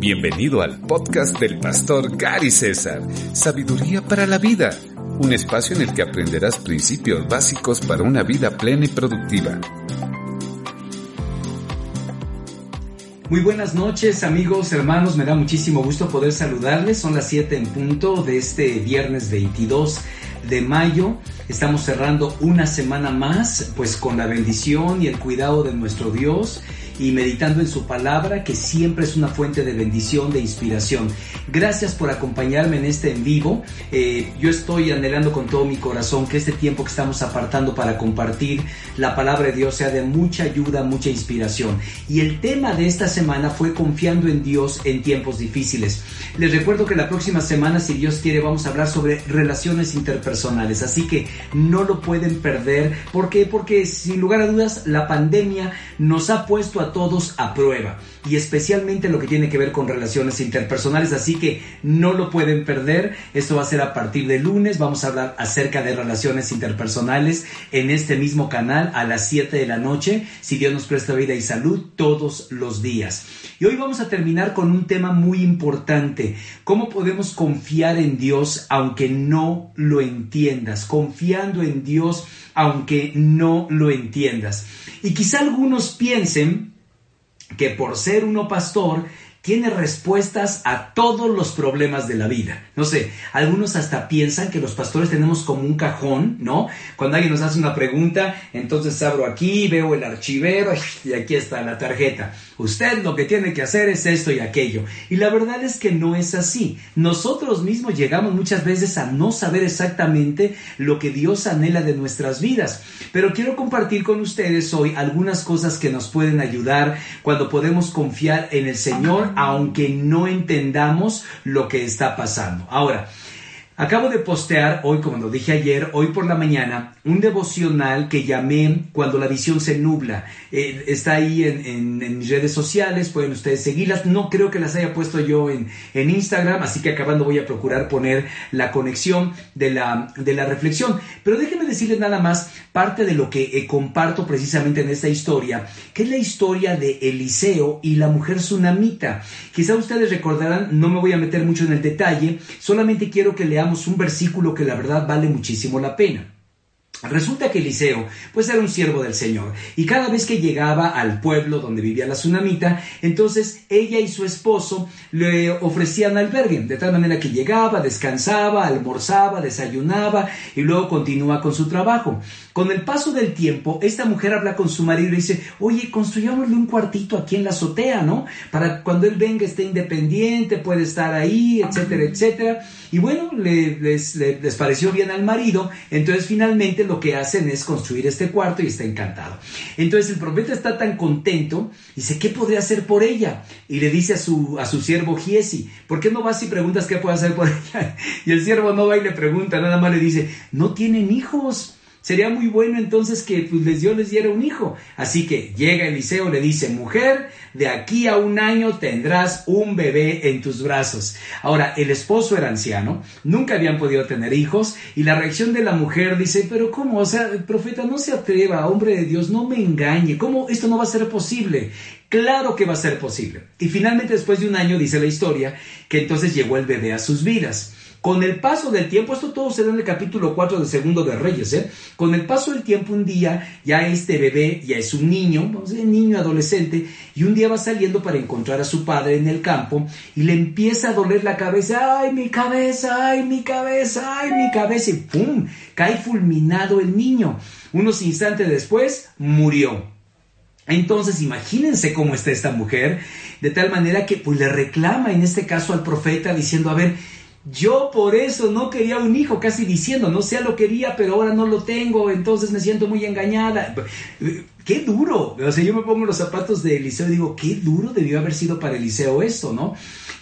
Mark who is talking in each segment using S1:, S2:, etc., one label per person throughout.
S1: Bienvenido al podcast del pastor Gary César, Sabiduría para la Vida, un espacio en el que aprenderás principios básicos para una vida plena y productiva.
S2: Muy buenas noches amigos, hermanos, me da muchísimo gusto poder saludarles, son las 7 en punto de este viernes 22 de mayo. Estamos cerrando una semana más, pues con la bendición y el cuidado de nuestro Dios y meditando en su palabra, que siempre es una fuente de bendición, de inspiración. Gracias por acompañarme en este en vivo. Eh, yo estoy anhelando con todo mi corazón que este tiempo que estamos apartando para compartir la palabra de Dios sea de mucha ayuda, mucha inspiración. Y el tema de esta semana fue confiando en Dios en tiempos difíciles. Les recuerdo que la próxima semana, si Dios quiere, vamos a hablar sobre relaciones interpersonales. Así que no lo pueden perder. ¿Por qué? Porque sin lugar a dudas la pandemia nos ha puesto a todos a prueba y especialmente lo que tiene que ver con relaciones interpersonales, así que no lo pueden perder. Esto va a ser a partir de lunes, vamos a hablar acerca de relaciones interpersonales en este mismo canal a las 7 de la noche, si Dios nos presta vida y salud todos los días. Y hoy vamos a terminar con un tema muy importante, cómo podemos confiar en Dios aunque no lo entiendas, confiando en Dios aunque no lo entiendas. Y quizá algunos piensen que por ser uno pastor tiene respuestas a todos los problemas de la vida. No sé, algunos hasta piensan que los pastores tenemos como un cajón, ¿no? Cuando alguien nos hace una pregunta, entonces abro aquí, veo el archivero y aquí está la tarjeta. Usted lo que tiene que hacer es esto y aquello. Y la verdad es que no es así. Nosotros mismos llegamos muchas veces a no saber exactamente lo que Dios anhela de nuestras vidas. Pero quiero compartir con ustedes hoy algunas cosas que nos pueden ayudar cuando podemos confiar en el Señor aunque no entendamos lo que está pasando. Ahora, Acabo de postear hoy, como lo dije ayer, hoy por la mañana, un devocional que llamé Cuando la visión se nubla. Eh, está ahí en, mis redes sociales, pueden ustedes seguirlas. No creo que las haya puesto yo en, en Instagram, así que acabando voy a procurar poner la conexión de la, de la reflexión. Pero déjenme decirles nada más parte de lo que eh, comparto precisamente en esta historia, que es la historia de Eliseo y la mujer tsunamita. Quizá ustedes recordarán, no me voy a meter mucho en el detalle, solamente quiero que leamos un versículo que la verdad vale muchísimo la pena. Resulta que Eliseo, pues era un siervo del Señor, y cada vez que llegaba al pueblo donde vivía la tsunamita, entonces ella y su esposo le ofrecían albergue, de tal manera que llegaba, descansaba, almorzaba, desayunaba y luego continúa con su trabajo. Con el paso del tiempo, esta mujer habla con su marido y dice, oye, construyámosle un cuartito aquí en la azotea, ¿no? Para cuando él venga esté independiente, puede estar ahí, etcétera, etcétera. Y bueno, les, les pareció bien al marido, entonces finalmente lo que hacen es construir este cuarto y está encantado. Entonces el profeta está tan contento, dice, ¿qué podría hacer por ella? Y le dice a su, a su siervo Giesi, ¿por qué no vas y preguntas qué puede hacer por ella? Y el siervo no va y le pregunta, nada más le dice, no tienen hijos. Sería muy bueno entonces que pues, les Dios les diera un hijo. Así que llega Eliseo, le dice, mujer, de aquí a un año tendrás un bebé en tus brazos. Ahora, el esposo era anciano, nunca habían podido tener hijos y la reacción de la mujer dice, pero ¿cómo? O sea, profeta no se atreva, hombre de Dios, no me engañe, ¿cómo esto no va a ser posible? Claro que va a ser posible. Y finalmente después de un año dice la historia que entonces llegó el bebé a sus vidas. Con el paso del tiempo, esto todo se da en el capítulo 4 de Segundo de Reyes, ¿eh? Con el paso del tiempo, un día, ya este bebé ya es un niño, vamos a niño adolescente, y un día va saliendo para encontrar a su padre en el campo y le empieza a doler la cabeza, ¡ay, mi cabeza! ¡ay, mi cabeza! ¡ay, mi cabeza! Y ¡pum! cae fulminado el niño. Unos instantes después, murió. Entonces, imagínense cómo está esta mujer, de tal manera que pues le reclama en este caso al profeta diciendo, a ver, yo por eso no quería un hijo, casi diciendo, no sé, lo quería, pero ahora no lo tengo, entonces me siento muy engañada. Qué duro. O sea, yo me pongo los zapatos de Eliseo y digo, qué duro debió haber sido para Eliseo esto, ¿no?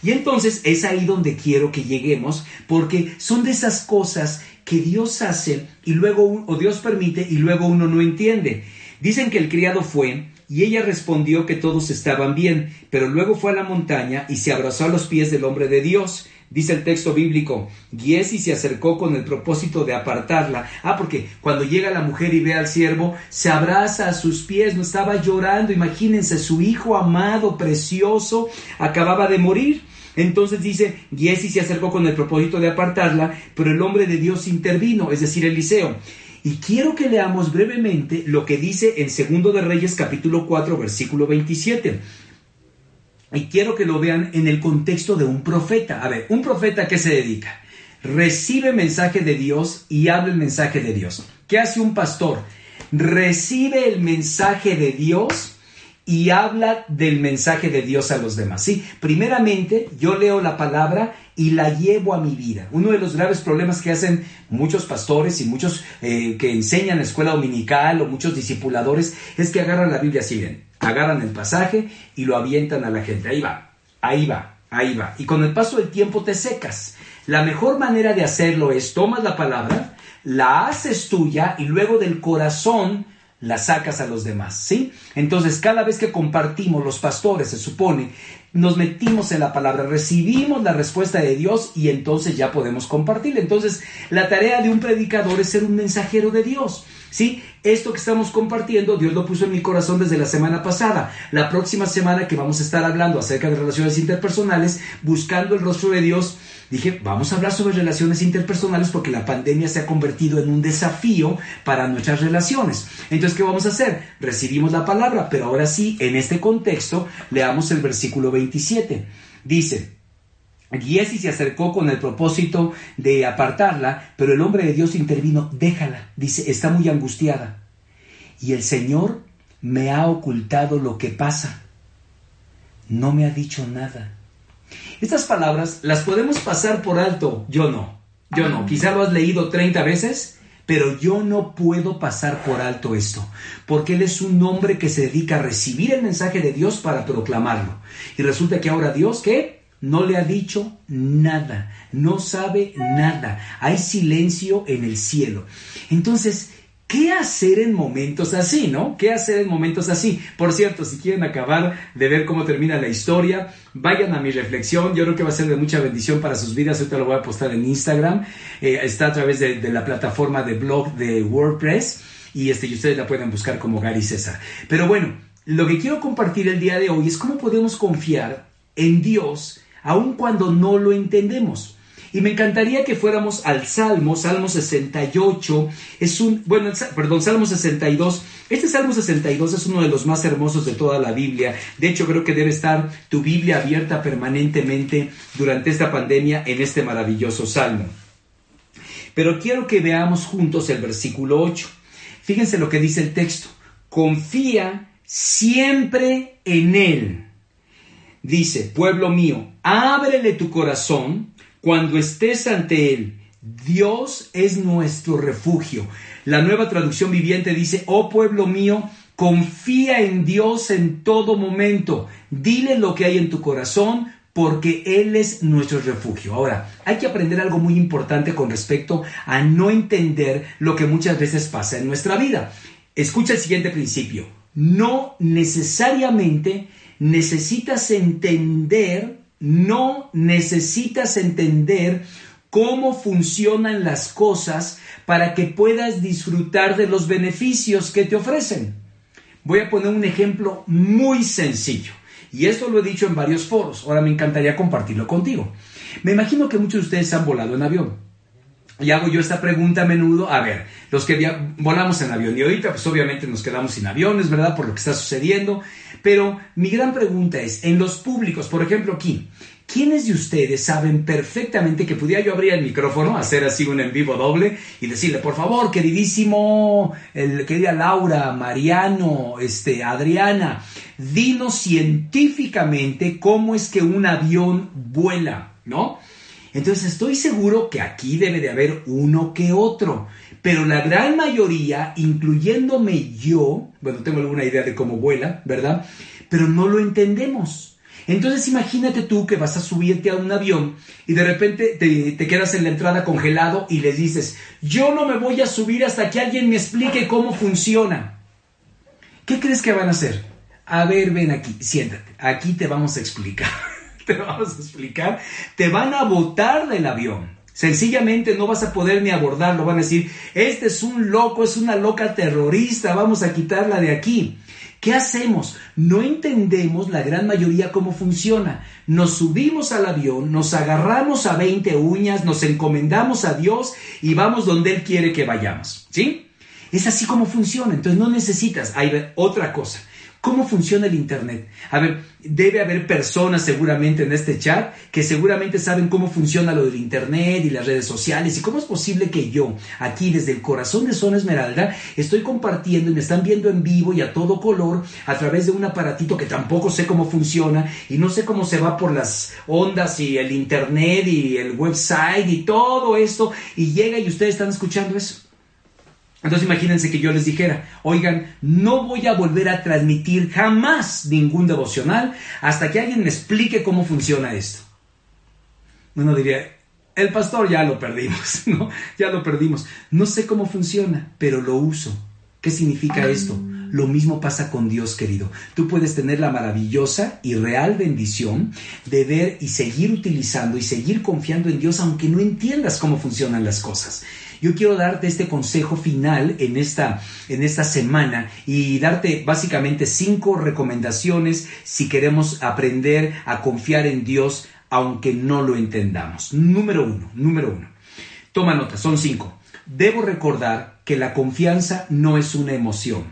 S2: Y entonces es ahí donde quiero que lleguemos, porque son de esas cosas que Dios hace y luego, o Dios permite y luego uno no entiende. Dicen que el criado fue y ella respondió que todos estaban bien, pero luego fue a la montaña y se abrazó a los pies del hombre de Dios. Dice el texto bíblico, Giesi se acercó con el propósito de apartarla. Ah, porque cuando llega la mujer y ve al siervo, se abraza a sus pies, no estaba llorando. Imagínense, su hijo amado, precioso, acababa de morir. Entonces dice, Giesi se acercó con el propósito de apartarla, pero el hombre de Dios intervino, es decir, Eliseo. Y quiero que leamos brevemente lo que dice en Segundo de Reyes capítulo 4 versículo 27. Y quiero que lo vean en el contexto de un profeta. A ver, un profeta a qué se dedica? Recibe mensaje de Dios y habla el mensaje de Dios. ¿Qué hace un pastor? Recibe el mensaje de Dios y habla del mensaje de Dios a los demás. Sí, primeramente yo leo la palabra y la llevo a mi vida. Uno de los graves problemas que hacen muchos pastores y muchos eh, que enseñan en la escuela dominical o muchos discipuladores es que agarran la Biblia así bien agarran el pasaje y lo avientan a la gente. Ahí va, ahí va, ahí va. Y con el paso del tiempo te secas. La mejor manera de hacerlo es tomas la palabra, la haces tuya y luego del corazón la sacas a los demás, ¿sí? Entonces, cada vez que compartimos los pastores, se supone, nos metimos en la palabra, recibimos la respuesta de Dios y entonces ya podemos compartir. Entonces, la tarea de un predicador es ser un mensajero de Dios. ¿Sí? Esto que estamos compartiendo, Dios lo puso en mi corazón desde la semana pasada. La próxima semana que vamos a estar hablando acerca de relaciones interpersonales, buscando el rostro de Dios, dije, vamos a hablar sobre relaciones interpersonales porque la pandemia se ha convertido en un desafío para nuestras relaciones. Entonces, ¿qué vamos a hacer? Recibimos la palabra, pero ahora sí, en este contexto, leamos el versículo 27. Dice, Giesi se acercó con el propósito de apartarla, pero el hombre de Dios intervino, déjala, dice, está muy angustiada. Y el Señor me ha ocultado lo que pasa. No me ha dicho nada. Estas palabras las podemos pasar por alto, yo no, yo no. Quizá lo has leído 30 veces, pero yo no puedo pasar por alto esto, porque Él es un hombre que se dedica a recibir el mensaje de Dios para proclamarlo. Y resulta que ahora Dios, ¿qué? no le ha dicho nada, no sabe nada, hay silencio en el cielo. Entonces, ¿qué hacer en momentos así, no? ¿Qué hacer en momentos así? Por cierto, si quieren acabar de ver cómo termina la historia, vayan a mi reflexión, yo creo que va a ser de mucha bendición para sus vidas, ahorita lo voy a postar en Instagram, eh, está a través de, la plataforma de blog de WordPress y, este, y ustedes la pueden buscar como Gary César. Pero bueno, lo que quiero compartir el día de hoy es cómo podemos confiar en Dios, aun cuando no lo entendemos. Y me encantaría que fuéramos al Salmo, Salmo 68, es un, bueno, perdón, Salmo 62. Este Salmo 62 es uno de los más hermosos de toda la Biblia. De hecho, creo que debe estar tu Biblia abierta permanentemente durante esta pandemia en este maravilloso Salmo. Pero quiero que veamos juntos el versículo 8. Fíjense lo que dice el texto. Confía siempre en Él Dice, pueblo mío, ábrele tu corazón cuando estés ante Él. Dios es nuestro refugio. La nueva traducción viviente dice, oh pueblo mío, confía en Dios en todo momento. Dile lo que hay en tu corazón porque Él es nuestro refugio. Ahora, hay que aprender algo muy importante con respecto a no entender lo que muchas veces pasa en nuestra vida. Escucha el siguiente principio. No necesariamente necesitas entender, no necesitas entender cómo funcionan las cosas para que puedas disfrutar de los beneficios que te ofrecen. Voy a poner un ejemplo muy sencillo. Y esto lo he dicho en varios foros. Ahora me encantaría compartirlo contigo. Me imagino que muchos de ustedes han volado en avión. Y hago yo esta pregunta a menudo, a ver, los que volamos en avión y ahorita pues obviamente nos quedamos sin aviones, ¿verdad? Por lo que está sucediendo. Pero mi gran pregunta es, en los públicos, por ejemplo aquí, ¿quiénes de ustedes saben perfectamente que pudiera yo abrir el micrófono, hacer así un en vivo doble y decirle, por favor, queridísimo, el, querida Laura, Mariano, este, Adriana, dinos científicamente cómo es que un avión vuela, ¿no? Entonces estoy seguro que aquí debe de haber uno que otro, pero la gran mayoría, incluyéndome yo, bueno, tengo alguna idea de cómo vuela, ¿verdad? Pero no lo entendemos. Entonces imagínate tú que vas a subirte a un avión y de repente te, quedas en la entrada congelado y les dices, yo no me voy a subir hasta que alguien me explique cómo funciona. ¿Qué crees que van a hacer? A ver, ven aquí, siéntate, aquí te vamos a explicar. te vamos a explicar. Te van a botar del avión. Sencillamente no vas a poder ni abordarlo. Van a decir, este es un loco, es una loca terrorista, vamos a quitarla de aquí. ¿Qué hacemos? No entendemos la gran mayoría cómo funciona. Nos subimos al avión, nos agarramos a 20 uñas, nos encomendamos a Dios y vamos donde Él quiere que vayamos. ¿Sí? Es así como funciona. Entonces no necesitas. Hay otra cosa. ¿Cómo funciona el Internet? A ver, debe haber personas seguramente en este chat que seguramente saben cómo funciona lo del Internet y las redes sociales y cómo es posible que yo, aquí desde el corazón de Zona Esmeralda, estoy compartiendo y me están viendo en vivo y a todo color a través de un aparatito que tampoco sé cómo funciona y no sé cómo se va por las ondas y el Internet y el website y todo esto y llega y ustedes están escuchando eso. Entonces imagínense que yo les dijera, oigan, no voy a volver a transmitir jamás ningún devocional hasta que alguien me explique cómo funciona esto. Bueno, diría, el pastor ya lo perdimos, ¿no? Ya lo perdimos. No sé cómo funciona, pero lo uso. ¿Qué significa esto? Lo mismo pasa con Dios, querido. Tú puedes tener la maravillosa y real bendición de ver y seguir utilizando y seguir confiando en Dios aunque no entiendas cómo funcionan las cosas. Yo quiero darte este consejo final en esta, en esta semana y darte básicamente cinco recomendaciones si queremos aprender a confiar en Dios aunque no lo entendamos. Número uno, número uno. Toma nota, son cinco. Debo recordar que la confianza no es una emoción.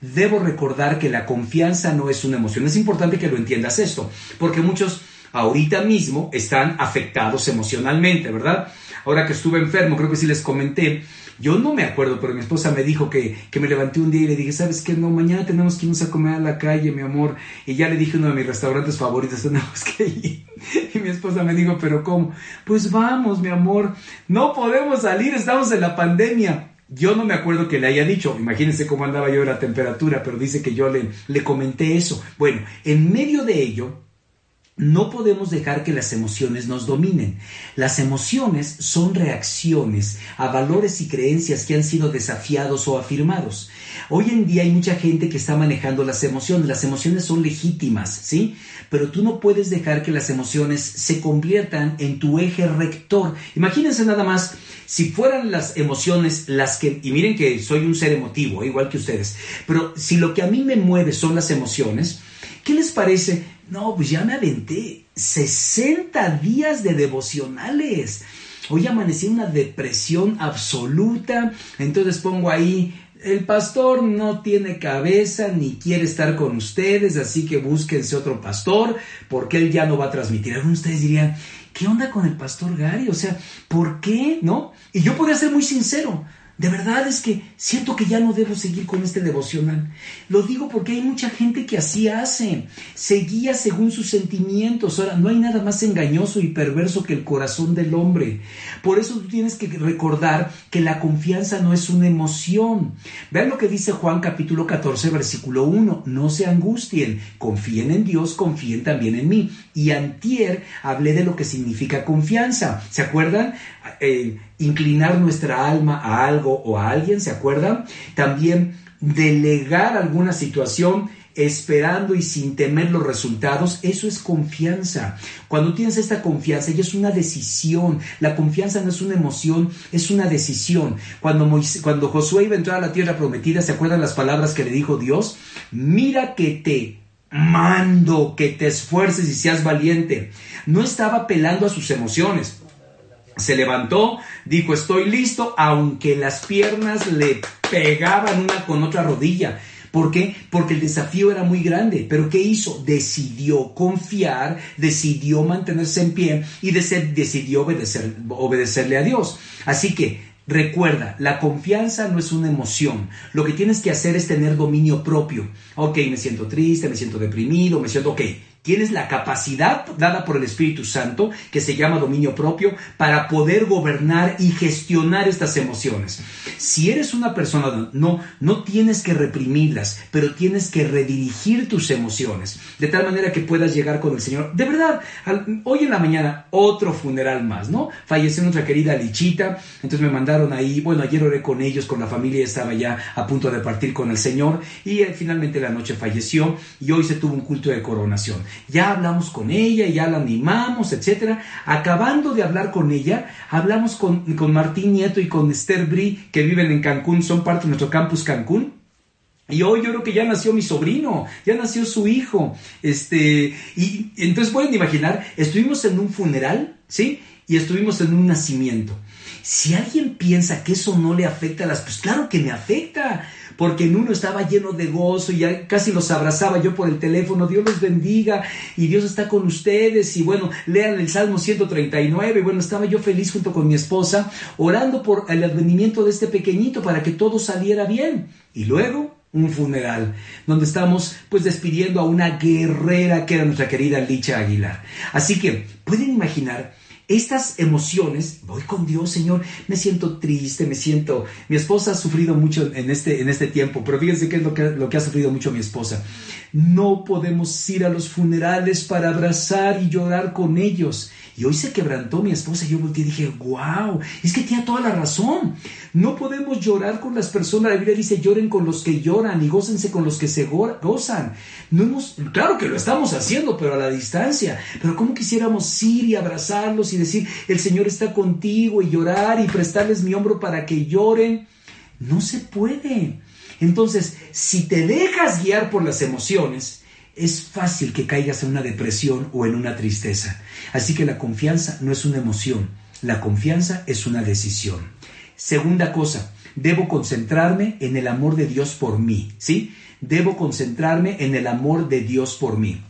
S2: Debo recordar que la confianza no es una emoción. Es importante que lo entiendas esto, porque muchos ahorita mismo están afectados emocionalmente, ¿verdad? Ahora que estuve enfermo, creo que sí les comenté, yo no me acuerdo, pero mi esposa me dijo que, me levanté un día y le dije, ¿sabes qué? No, mañana tenemos que irnos a comer a la calle, mi amor. Y ya le dije uno de mis restaurantes favoritos, tenemos que ir. Y mi esposa me dijo, ¿pero cómo? Pues vamos, mi amor, no podemos salir, estamos en la pandemia. Yo no me acuerdo que le haya dicho, imagínense cómo andaba yo de la temperatura, pero dice que yo le, le comenté eso. Bueno, en medio de ello, no podemos dejar que las emociones nos dominen. Las emociones son reacciones a valores y creencias que han sido desafiados o afirmados. Hoy en día hay mucha gente que está manejando las emociones. Las emociones son legítimas, ¿sí? Pero tú no puedes dejar que las emociones se conviertan en tu eje rector. Imagínense nada más si fueran las emociones las que, y miren que soy un ser emotivo, igual que ustedes, pero si lo que a mí me mueve son las emociones, ¿qué les parece no, pues ya me aventé 60 días de devocionales. Hoy amanecí una depresión absoluta. Entonces pongo ahí, el pastor no tiene cabeza ni quiere estar con ustedes, así que búsquense otro pastor porque él ya no va a transmitir. Algunos de ustedes dirían, ¿qué onda con el pastor Gary? O sea, ¿por qué? ¿No? Y yo podría ser muy sincero. De verdad es que siento que ya no debo seguir con este devocional. Lo digo porque hay mucha gente que así hace. Seguía según sus sentimientos. Ahora, no hay nada más engañoso y perverso que el corazón del hombre. Por eso tú tienes que recordar que la confianza no es una emoción. Vean lo que dice Juan capítulo 14, versículo 1. No se angustien. Confíen en Dios, confíen también en mí. Y antier hablé de lo que significa confianza. ¿Se acuerdan? Eh, inclinar nuestra alma a algo o a alguien, ¿se acuerdan? También delegar alguna situación esperando y sin temer los resultados, eso es confianza. Cuando tienes esta confianza, y es una decisión. La confianza no es una emoción, es una decisión. Cuando, cuando Josué iba a entrar a la tierra prometida, ¿se acuerdan las palabras que le dijo Dios? Mira que te mando, que te esfuerces y seas valiente. No estaba apelando a sus emociones. Se levantó, dijo, estoy listo, aunque las piernas le pegaban una con otra rodilla. ¿Por qué? Porque el desafío era muy grande. Pero ¿qué hizo? Decidió confiar, decidió mantenerse en pie y decidió obedecer, obedecerle a Dios. Así que Recuerda, la confianza no es una emoción. Lo que tienes que hacer es tener dominio propio. Ok, me siento triste, me siento deprimido, me siento, ok, Tienes la capacidad dada por el Espíritu Santo, que se llama dominio propio, para poder gobernar y gestionar estas emociones. Si eres una persona, no, no tienes que reprimirlas, pero tienes que redirigir tus emociones, de tal manera que puedas llegar con el Señor. De verdad, hoy en la mañana, otro funeral más, ¿no? Falleció nuestra querida Lichita, entonces me mandaron ahí, bueno, ayer oré con ellos, con la familia, estaba ya a punto de partir con el Señor, y eh, finalmente la noche falleció, y hoy se tuvo un culto de coronación ya hablamos con ella, ya la animamos, etcétera. Acabando de hablar con ella, hablamos con, con Martín Nieto y con Esther Bri, que viven en Cancún, son parte de nuestro campus Cancún. Y hoy yo creo que ya nació mi sobrino, ya nació su hijo. Este, y entonces pueden imaginar, estuvimos en un funeral, ¿sí? Y estuvimos en un nacimiento. Si alguien piensa que eso no le afecta a las, pues claro que me afecta porque en uno estaba lleno de gozo y casi los abrazaba yo por el teléfono, Dios los bendiga y Dios está con ustedes y bueno, lean el Salmo 139 y bueno, estaba yo feliz junto con mi esposa orando por el advenimiento de este pequeñito para que todo saliera bien. Y luego un funeral, donde estamos pues despidiendo a una guerrera que era nuestra querida Licha Aguilar. Así que pueden imaginar estas emociones, voy con Dios, Señor, me siento triste, me siento... Mi esposa ha sufrido mucho en este, en este tiempo, pero fíjense qué es lo que, lo que ha sufrido mucho mi esposa. No podemos ir a los funerales para abrazar y llorar con ellos. Y hoy se quebrantó mi esposa y yo volteé y dije, wow, es que tiene toda la razón. No podemos llorar con las personas. La Biblia dice, lloren con los que lloran y gócense con los que se gozan. No hemos, claro que lo estamos haciendo, pero a la distancia. Pero ¿cómo quisiéramos ir y abrazarlos y decir, el Señor está contigo y llorar y prestarles mi hombro para que lloren? No se puede. Entonces, si te dejas guiar por las emociones, es fácil que caigas en una depresión o en una tristeza. Así que la confianza no es una emoción, la confianza es una decisión. Segunda cosa, debo concentrarme en el amor de Dios por mí, ¿sí? Debo concentrarme en el amor de Dios por mí.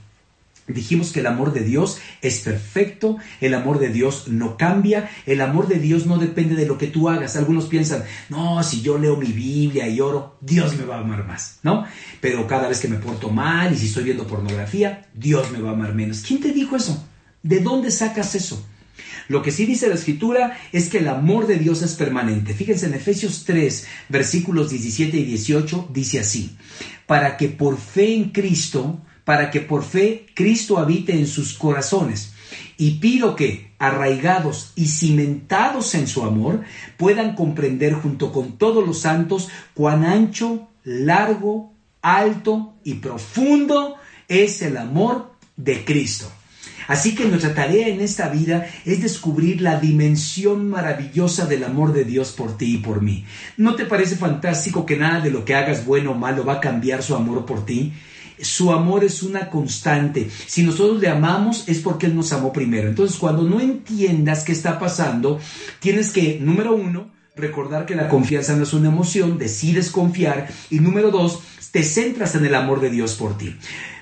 S2: Dijimos que el amor de Dios es perfecto, el amor de Dios no cambia, el amor de Dios no depende de lo que tú hagas. Algunos piensan, no, si yo leo mi Biblia y oro, Dios me va a amar más, ¿no? Pero cada vez que me porto mal y si estoy viendo pornografía, Dios me va a amar menos. ¿Quién te dijo eso? ¿De dónde sacas eso? Lo que sí dice la escritura es que el amor de Dios es permanente. Fíjense en Efesios 3, versículos 17 y 18, dice así, para que por fe en Cristo, para que por fe Cristo habite en sus corazones. Y pido que, arraigados y cimentados en su amor, puedan comprender junto con todos los santos cuán ancho, largo, alto y profundo es el amor de Cristo. Así que nuestra tarea en esta vida es descubrir la dimensión maravillosa del amor de Dios por ti y por mí. ¿No te parece fantástico que nada de lo que hagas bueno o malo va a cambiar su amor por ti? Su amor es una constante. Si nosotros le amamos es porque Él nos amó primero. Entonces, cuando no entiendas qué está pasando, tienes que, número uno, recordar que la confianza no es una emoción, decides confiar. Y número dos, te centras en el amor de Dios por ti.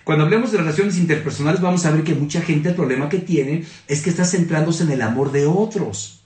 S2: Cuando hablemos de relaciones interpersonales, vamos a ver que mucha gente el problema que tiene es que está centrándose en el amor de otros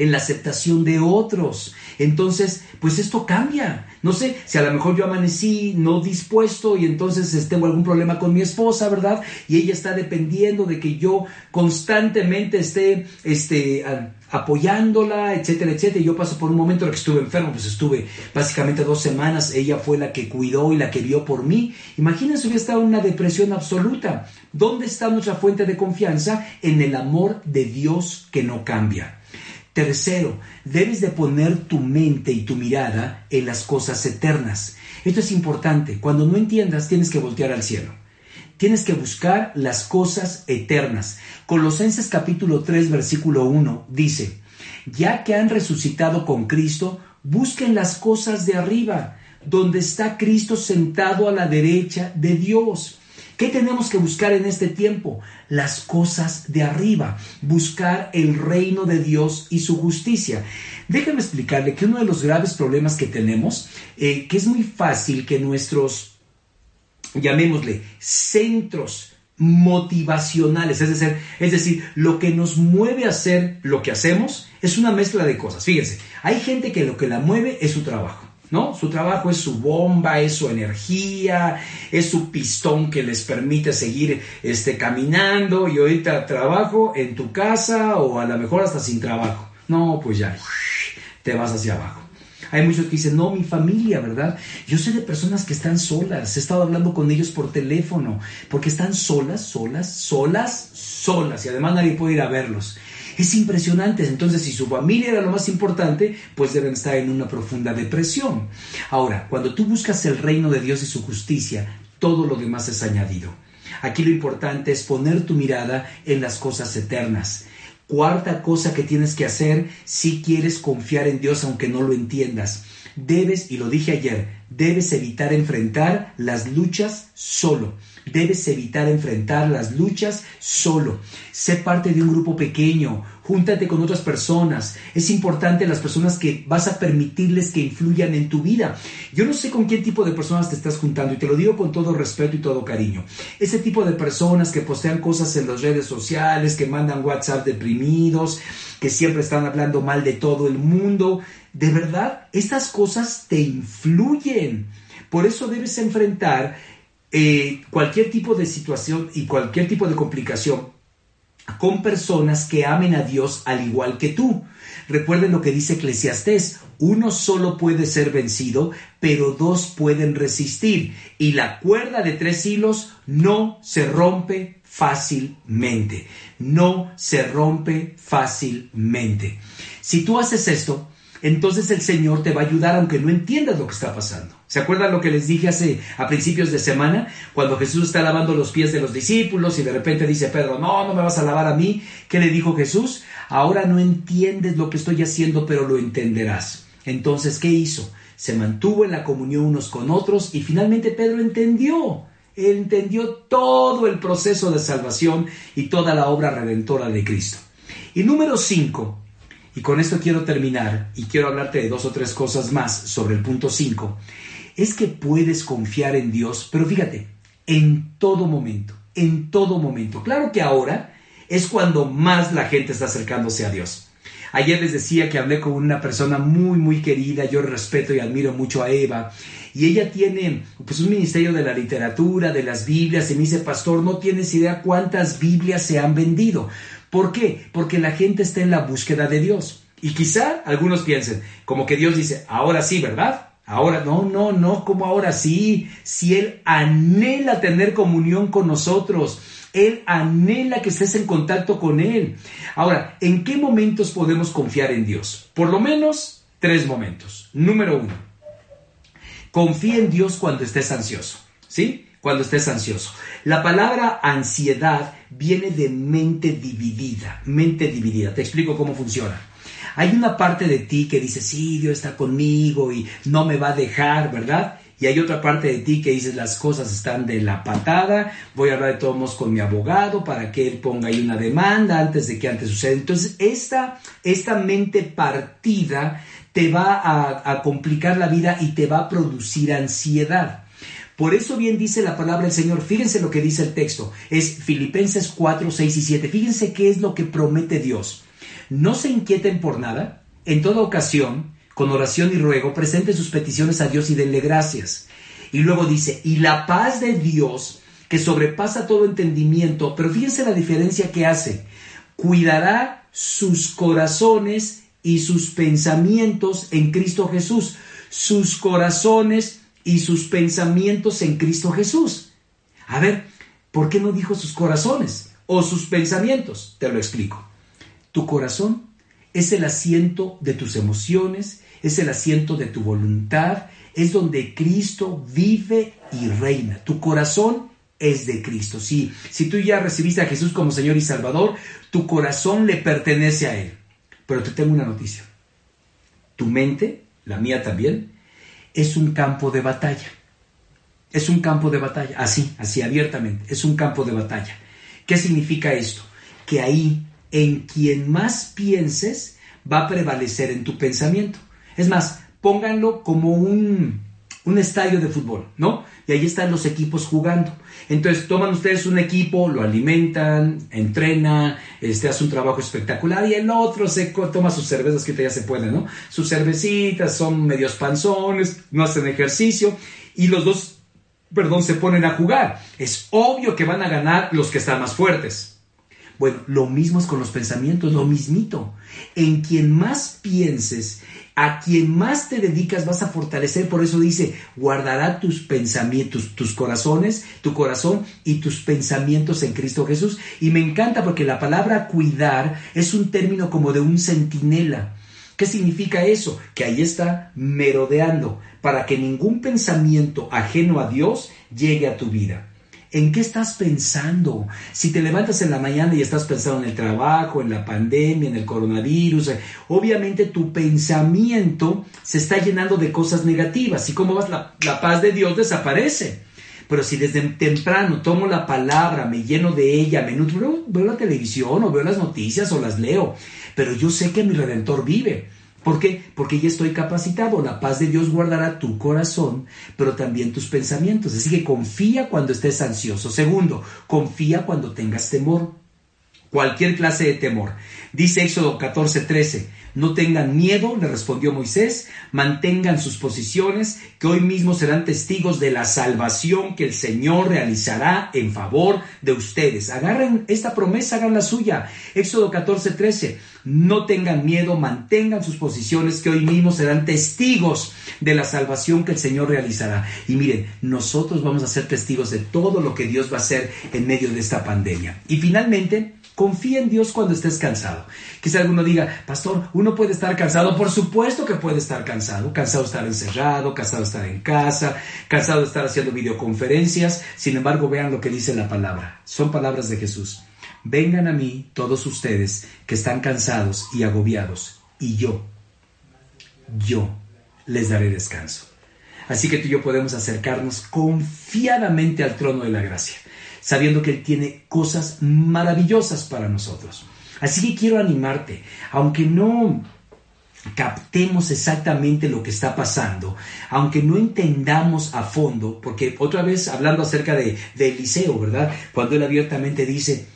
S2: en la aceptación de otros. Entonces, pues esto cambia. No sé, si a lo mejor yo amanecí no dispuesto y entonces este, tengo algún problema con mi esposa, ¿verdad? Y ella está dependiendo de que yo constantemente esté este, apoyándola, etcétera, etcétera. Yo paso por un momento en el que estuve enfermo, pues estuve básicamente dos semanas. Ella fue la que cuidó y la que vio por mí. Imagínense, hubiera estado en una depresión absoluta. ¿Dónde está nuestra fuente de confianza? En el amor de Dios que no cambia. Tercero, debes de poner tu mente y tu mirada en las cosas eternas. Esto es importante. Cuando no entiendas, tienes que voltear al cielo. Tienes que buscar las cosas eternas. Colosenses capítulo 3, versículo 1 dice, ya que han resucitado con Cristo, busquen las cosas de arriba, donde está Cristo sentado a la derecha de Dios. ¿Qué tenemos que buscar en este tiempo? Las cosas de arriba, buscar el reino de Dios y su justicia. Déjame explicarle que uno de los graves problemas que tenemos, eh, que es muy fácil que nuestros, llamémosle, centros motivacionales, es decir, es decir, lo que nos mueve a hacer lo que hacemos es una mezcla de cosas. Fíjense, hay gente que lo que la mueve es su trabajo. ¿No? Su trabajo es su bomba, es su energía, es su pistón que les permite seguir este, caminando y ahorita trabajo en tu casa o a lo mejor hasta sin trabajo. No, pues ya, te vas hacia abajo. Hay muchos que dicen, no, mi familia, ¿verdad? Yo sé de personas que están solas, he estado hablando con ellos por teléfono, porque están solas, solas, solas, solas, y además nadie puede ir a verlos. Es impresionante. Entonces, si su familia era lo más importante, pues deben estar en una profunda depresión. Ahora, cuando tú buscas el reino de Dios y su justicia, todo lo demás es añadido. Aquí lo importante es poner tu mirada en las cosas eternas. Cuarta cosa que tienes que hacer si quieres confiar en Dios aunque no lo entiendas. Debes, y lo dije ayer, debes evitar enfrentar las luchas solo. Debes evitar enfrentar las luchas solo. Sé parte de un grupo pequeño, júntate con otras personas. Es importante las personas que vas a permitirles que influyan en tu vida. Yo no sé con qué tipo de personas te estás juntando y te lo digo con todo respeto y todo cariño. Ese tipo de personas que postean cosas en las redes sociales, que mandan WhatsApp deprimidos, que siempre están hablando mal de todo el mundo. De verdad, estas cosas te influyen. Por eso debes enfrentar eh, cualquier tipo de situación y cualquier tipo de complicación con personas que amen a Dios al igual que tú. Recuerden lo que dice Eclesiastés, uno solo puede ser vencido, pero dos pueden resistir, y la cuerda de tres hilos no se rompe fácilmente, no se rompe fácilmente. Si tú haces esto, entonces el Señor te va a ayudar aunque no entiendas lo que está pasando. ¿Se acuerdan lo que les dije hace a principios de semana? Cuando Jesús está lavando los pies de los discípulos y de repente dice Pedro, no, no me vas a lavar a mí. ¿Qué le dijo Jesús? Ahora no entiendes lo que estoy haciendo, pero lo entenderás. Entonces, ¿qué hizo? Se mantuvo en la comunión unos con otros y finalmente Pedro entendió. entendió todo el proceso de salvación y toda la obra redentora de Cristo. Y número cinco, y con esto quiero terminar y quiero hablarte de dos o tres cosas más sobre el punto 5, es que puedes confiar en Dios, pero fíjate, en todo momento, en todo momento. Claro que ahora es cuando más la gente está acercándose a Dios. Ayer les decía que hablé con una persona muy, muy querida, yo respeto y admiro mucho a Eva, y ella tiene pues un ministerio de la literatura, de las Biblias, y me dice, pastor, no tienes idea cuántas Biblias se han vendido. ¿Por qué? Porque la gente está en la búsqueda de Dios. Y quizá algunos piensen, como que Dios dice, ahora sí, ¿verdad? Ahora, no, no, no, como ahora sí. Si Él anhela tener comunión con nosotros, Él anhela que estés en contacto con Él. Ahora, ¿en qué momentos podemos confiar en Dios? Por lo menos tres momentos. Número uno, confía en Dios cuando estés ansioso. ¿Sí? Cuando estés ansioso. La palabra ansiedad viene de mente dividida, mente dividida. Te explico cómo funciona. Hay una parte de ti que dice, sí, Dios está conmigo y no me va a dejar, ¿verdad? Y hay otra parte de ti que dice, las cosas están de la patada, voy a hablar de todos con mi abogado para que él ponga ahí una demanda antes de que antes suceda. Entonces, esta, esta mente partida te va a complicar la vida y te va a producir ansiedad. Por eso bien dice la palabra del Señor. Fíjense lo que dice el texto. Es Filipenses 4, 6 y 7. Fíjense qué es lo que promete Dios. No se inquieten por nada. En toda ocasión, con oración y ruego, presenten sus peticiones a Dios y denle gracias. Y luego dice, y la paz de Dios, que sobrepasa todo entendimiento, pero fíjense la diferencia que hace, cuidará sus corazones y sus pensamientos en Cristo Jesús. Sus corazones y sus pensamientos en Cristo Jesús. A ver, ¿por qué no dijo sus corazones o sus pensamientos? Te lo explico. Tu corazón es el asiento de tus emociones, es el asiento de tu voluntad, es donde Cristo vive y reina. Tu corazón es de Cristo. Sí, si tú ya recibiste a Jesús como Señor y Salvador, tu corazón le pertenece a Él. Pero te tengo una noticia. Tu mente, la mía también, es un campo de batalla. Es un campo de batalla, así, así abiertamente, es un campo de batalla. ¿Qué significa esto? Que ahí, en quien más pienses, va a prevalecer en tu pensamiento. Es más, pónganlo como un, un estadio de fútbol, ¿no? Y ahí están los equipos jugando. Entonces toman ustedes un equipo, lo alimentan, entrenan, este, hace un trabajo espectacular y el otro se toma sus cervezas, que ya se puede, ¿no? Sus cervecitas son medios panzones, no hacen ejercicio y los dos, perdón, se ponen a jugar. Es obvio que van a ganar los que están más fuertes. Bueno, lo mismo es con los pensamientos, lo mismito. En quien más pienses, a quien más te dedicas vas a fortalecer. Por eso dice, guardará tus pensamientos, tus corazones, tu corazón y tus pensamientos en Cristo Jesús. Y me encanta porque la palabra cuidar es un término como de un centinela. ¿Qué significa eso? Que ahí está merodeando para que ningún pensamiento ajeno a Dios llegue a tu vida. ¿En qué estás pensando? Si te levantas en la mañana y estás pensando en el trabajo, en la pandemia, en el coronavirus, eh, obviamente tu pensamiento se está llenando de cosas negativas y como vas, la, paz de Dios desaparece. Pero si desde temprano tomo la palabra, me lleno de ella, me nutro, veo la televisión o veo las noticias o las leo, pero yo sé que mi redentor vive. ¿Por qué? Porque ya estoy capacitado. La paz de Dios guardará tu corazón, pero también tus pensamientos. Así que confía cuando estés ansioso. Segundo, confía cuando tengas temor. Cualquier clase de temor. Dice Éxodo 14:13, no tengan miedo, le respondió Moisés, mantengan sus posiciones, que hoy mismo serán testigos de la salvación que el Señor realizará en favor de ustedes. Agarren esta promesa, hagan la suya. Éxodo 14:13, no tengan miedo, mantengan sus posiciones, que hoy mismo serán testigos de la salvación que el Señor realizará. Y miren, nosotros vamos a ser testigos de todo lo que Dios va a hacer en medio de esta pandemia. Y finalmente, Confía en Dios cuando estés cansado. Quizá alguno diga, pastor, uno puede estar cansado. Por supuesto que puede estar cansado. Cansado de estar encerrado, cansado de estar en casa, cansado de estar haciendo videoconferencias. Sin embargo, vean lo que dice la palabra. Son palabras de Jesús. Vengan a mí todos ustedes que están cansados y agobiados, y yo, yo les daré descanso. Así que tú y yo podemos acercarnos confiadamente al trono de la gracia sabiendo que Él tiene cosas maravillosas para nosotros. Así que quiero animarte, aunque no captemos exactamente lo que está pasando, aunque no entendamos a fondo, porque otra vez hablando acerca de, Eliseo, ¿verdad? Cuando él abiertamente dice,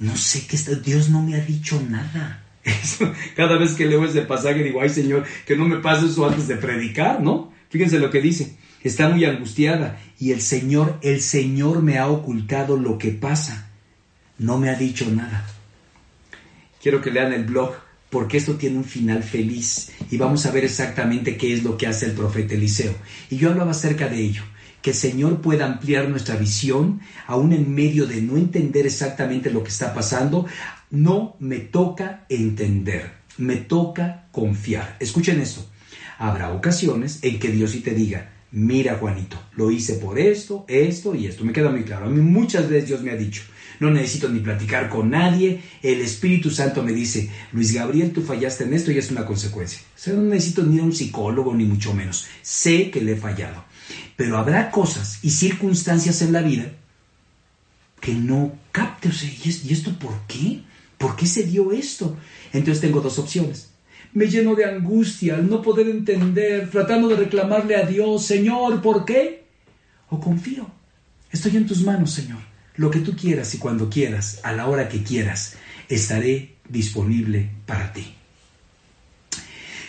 S2: no sé qué está, Dios no me ha dicho nada. Cada vez que leo ese pasaje digo, ay Señor, que no me pase eso antes de predicar, ¿no? Fíjense lo que dice está muy angustiada y el Señor, el Señor me ha ocultado lo que pasa. No me ha dicho nada. Quiero que lean el blog porque esto tiene un final feliz y vamos a ver exactamente qué es lo que hace el profeta Eliseo. Y yo hablaba acerca de ello, que el Señor pueda ampliar nuestra visión, aún en medio de no entender exactamente lo que está pasando, no me toca entender, me toca confiar. Escuchen esto, habrá ocasiones en que Dios sí te diga, mira Juanito, lo hice por esto, esto y esto. Me queda muy claro. A mí muchas veces Dios me ha dicho, no necesito ni platicar con nadie. El Espíritu Santo me dice, Luis Gabriel, tú fallaste en esto y es una consecuencia. O sea, no necesito ni un psicólogo ni mucho menos. Sé que le he fallado. Pero habrá cosas y circunstancias en la vida que no capte. O sea, ¿y esto por qué? ¿Por qué se dio esto? Entonces tengo dos opciones me lleno de angustia al no poder entender, tratando de reclamarle a Dios, Señor, ¿por qué? O confío, estoy en tus manos, Señor. Lo que tú quieras y cuando quieras, a la hora que quieras, estaré disponible para ti.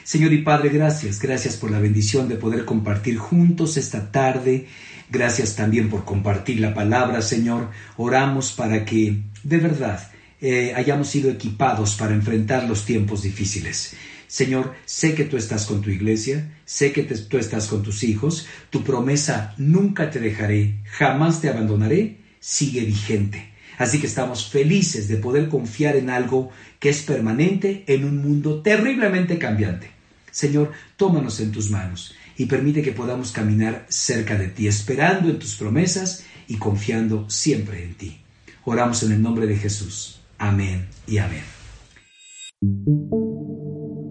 S2: Señor y Padre, gracias, gracias por la bendición de poder compartir juntos esta tarde. Gracias también por compartir la palabra, Señor. Oramos para que de verdad eh, hayamos sido equipados para enfrentar los tiempos difíciles. Señor, sé que tú estás con tu iglesia, sé que tú estás con tus hijos, tu promesa nunca te dejaré, jamás te abandonaré, sigue vigente. Así que estamos felices de poder confiar en algo que es permanente en un mundo terriblemente cambiante. Señor, tómanos en tus manos y permite que podamos caminar cerca de ti, esperando en tus promesas y confiando siempre en ti. Oramos en el nombre de Jesús. Amén y amén.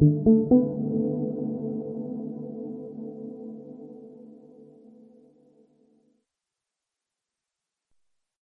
S2: Thank you.